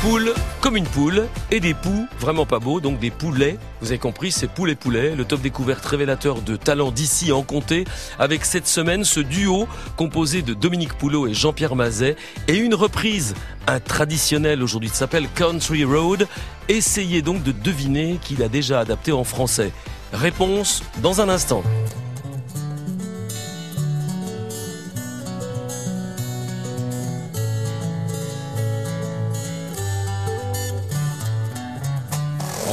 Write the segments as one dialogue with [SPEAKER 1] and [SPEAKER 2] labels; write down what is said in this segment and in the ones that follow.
[SPEAKER 1] Poule comme une poule et des poux vraiment pas beaux, donc des poulets. Vous avez compris, c'est poule et poulet. Le top découverte révélateur de talents d'ici en comté avec cette semaine ce duo composé de Dominique Poulot et Jean-Pierre Mazet et une reprise, un traditionnel aujourd'hui qui s'appelle Country Road. Essayez donc de deviner qu'il a déjà adapté en français. Réponse dans un instant.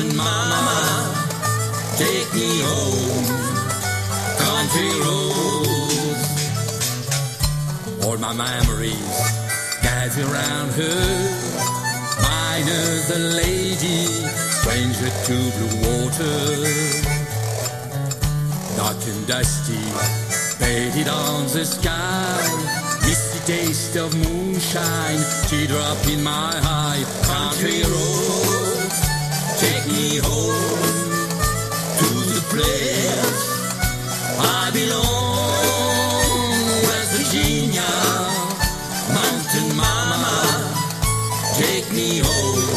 [SPEAKER 2] Mountain mama, take me home. Country roads, all my memories gather around her. Minus the lady, stranger to blue water. Dark and dusty, faded on the sky. Misty taste of moonshine, teardrop in my eye. Country road, take me home to the place I belong. West Virginia, mountain mama, take me home.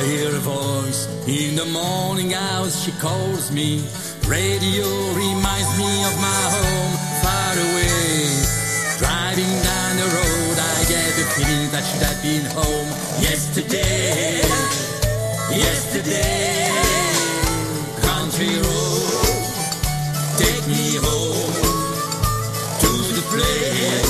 [SPEAKER 2] I hear a voice in the morning hours, she calls me. Radio reminds me of my home far away. Driving down the road, I get the feeling that should have been home yesterday. Yesterday, country road, take me home to the place